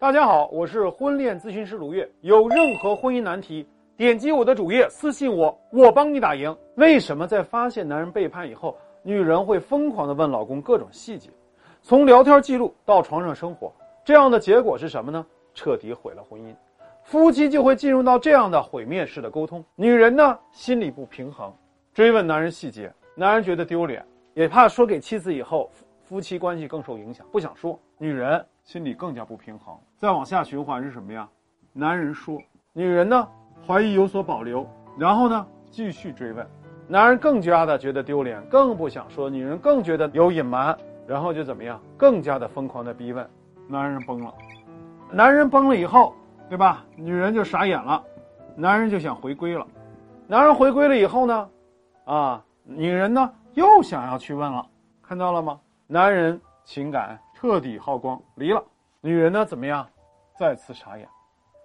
大家好，我是婚恋咨询师卢月。有任何婚姻难题，点击我的主页私信我，我帮你打赢。为什么在发现男人背叛以后，女人会疯狂的问老公各种细节，从聊天记录到床上生活，这样的结果是什么呢？彻底毁了婚姻，夫妻就会进入到这样的毁灭式的沟通。女人呢，心里不平衡，追问男人细节，男人觉得丢脸，也怕说给妻子以后。夫妻关系更受影响，不想说，女人心里更加不平衡。再往下循环是什么呀？男人说，女人呢？怀疑有所保留，然后呢？继续追问，男人更加的觉得丢脸，更不想说，女人更觉得有隐瞒，然后就怎么样，更加的疯狂的逼问，男人崩了，男人崩了以后，对吧？女人就傻眼了，男人就想回归了，男人回归了以后呢，啊，女人呢？又想要去问了，看到了吗？男人情感彻底耗光，离了。女人呢？怎么样？再次傻眼。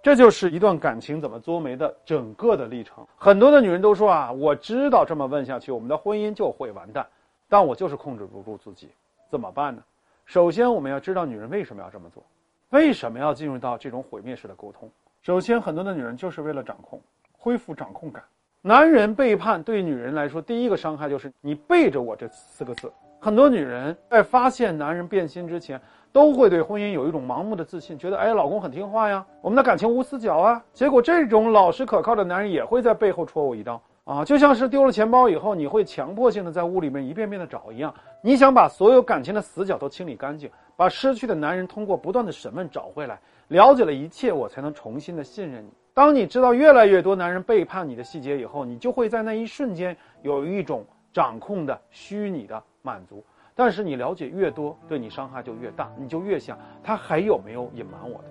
这就是一段感情怎么作没的整个的历程。很多的女人都说啊，我知道这么问下去，我们的婚姻就会完蛋，但我就是控制不住自己，怎么办呢？首先，我们要知道女人为什么要这么做，为什么要进入到这种毁灭式的沟通。首先，很多的女人就是为了掌控，恢复掌控感。男人背叛对女人来说，第一个伤害就是你背着我这四个字。很多女人在发现男人变心之前，都会对婚姻有一种盲目的自信，觉得哎，老公很听话呀，我们的感情无死角啊。结果这种老实可靠的男人也会在背后戳我一刀啊，就像是丢了钱包以后，你会强迫性的在屋里面一遍遍的找一样。你想把所有感情的死角都清理干净，把失去的男人通过不断的审问找回来，了解了一切，我才能重新的信任你。当你知道越来越多男人背叛你的细节以后，你就会在那一瞬间有一种掌控的虚拟的。满足，但是你了解越多，对你伤害就越大，你就越想他还有没有隐瞒我的。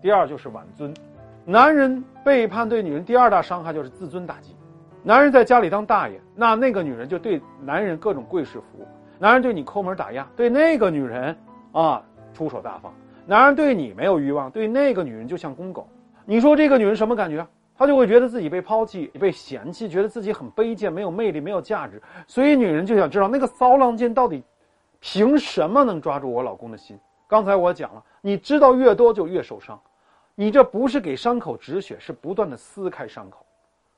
第二就是挽尊，男人背叛对女人第二大伤害就是自尊打击。男人在家里当大爷，那那个女人就对男人各种跪式服务；男人对你抠门打压，对那个女人啊出手大方。男人对你没有欲望，对那个女人就像公狗。你说这个女人什么感觉？他就会觉得自己被抛弃、被嫌弃，觉得自己很卑贱、没有魅力、没有价值。所以女人就想知道那个骚浪贱到底凭什么能抓住我老公的心？刚才我讲了，你知道越多就越受伤，你这不是给伤口止血，是不断的撕开伤口。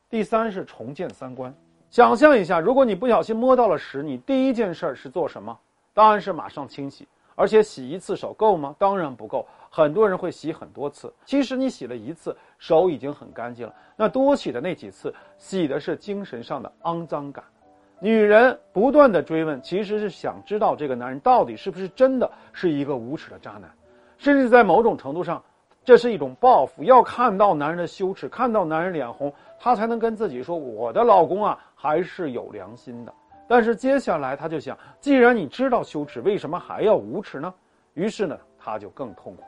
第三是重建三观，想象一下，如果你不小心摸到了屎，你第一件事是做什么？当然是马上清洗。而且洗一次手够吗？当然不够，很多人会洗很多次。其实你洗了一次，手已经很干净了。那多洗的那几次，洗的是精神上的肮脏感。女人不断的追问，其实是想知道这个男人到底是不是真的是一个无耻的渣男，甚至在某种程度上，这是一种报复。要看到男人的羞耻，看到男人脸红，她才能跟自己说：“我的老公啊，还是有良心的。”但是接下来他就想，既然你知道羞耻，为什么还要无耻呢？于是呢，他就更痛苦。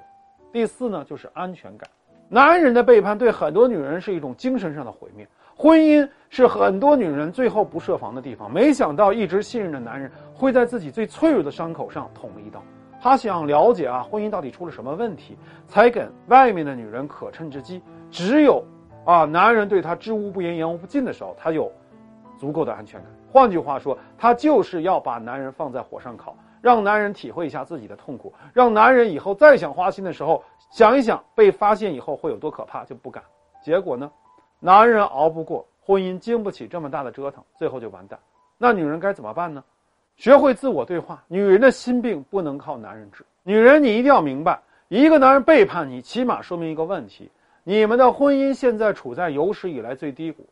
第四呢，就是安全感。男人的背叛对很多女人是一种精神上的毁灭。婚姻是很多女人最后不设防的地方。没想到一直信任的男人会在自己最脆弱的伤口上捅一刀。他想了解啊，婚姻到底出了什么问题，才给外面的女人可乘之机。只有啊，男人对他知无不言，言无不尽的时候，他有足够的安全感。换句话说，他就是要把男人放在火上烤，让男人体会一下自己的痛苦，让男人以后再想花心的时候，想一想被发现以后会有多可怕，就不敢。结果呢，男人熬不过婚姻，经不起这么大的折腾，最后就完蛋。那女人该怎么办呢？学会自我对话。女人的心病不能靠男人治。女人，你一定要明白，一个男人背叛你，起码说明一个问题：你们的婚姻现在处在有史以来最低谷。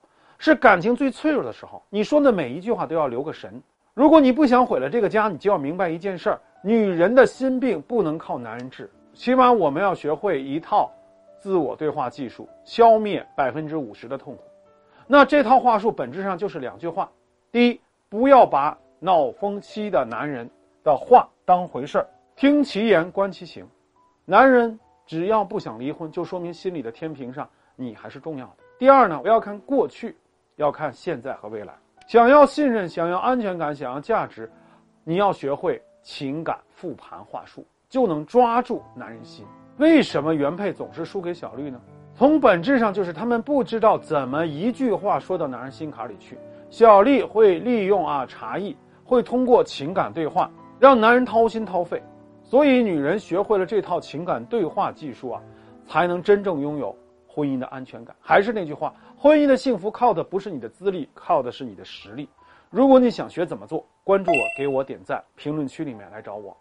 是感情最脆弱的时候，你说的每一句话都要留个神。如果你不想毁了这个家，你就要明白一件事儿：女人的心病不能靠男人治，起码我们要学会一套自我对话技术，消灭百分之五十的痛苦。那这套话术本质上就是两句话：第一，不要把闹风期的男人的话当回事儿，听其言观其行。男人只要不想离婚，就说明心里的天平上你还是重要的。第二呢，我要看过去。要看现在和未来，想要信任，想要安全感，想要价值，你要学会情感复盘话术，就能抓住男人心。为什么原配总是输给小绿呢？从本质上就是他们不知道怎么一句话说到男人心坎里去。小丽会利用啊茶艺，会通过情感对话让男人掏心掏肺，所以，女人学会了这套情感对话技术啊，才能真正拥有婚姻的安全感。还是那句话，婚姻的幸福靠的不是你的资历，靠的是你的实力。如果你想学怎么做，关注我，给我点赞，评论区里面来找我。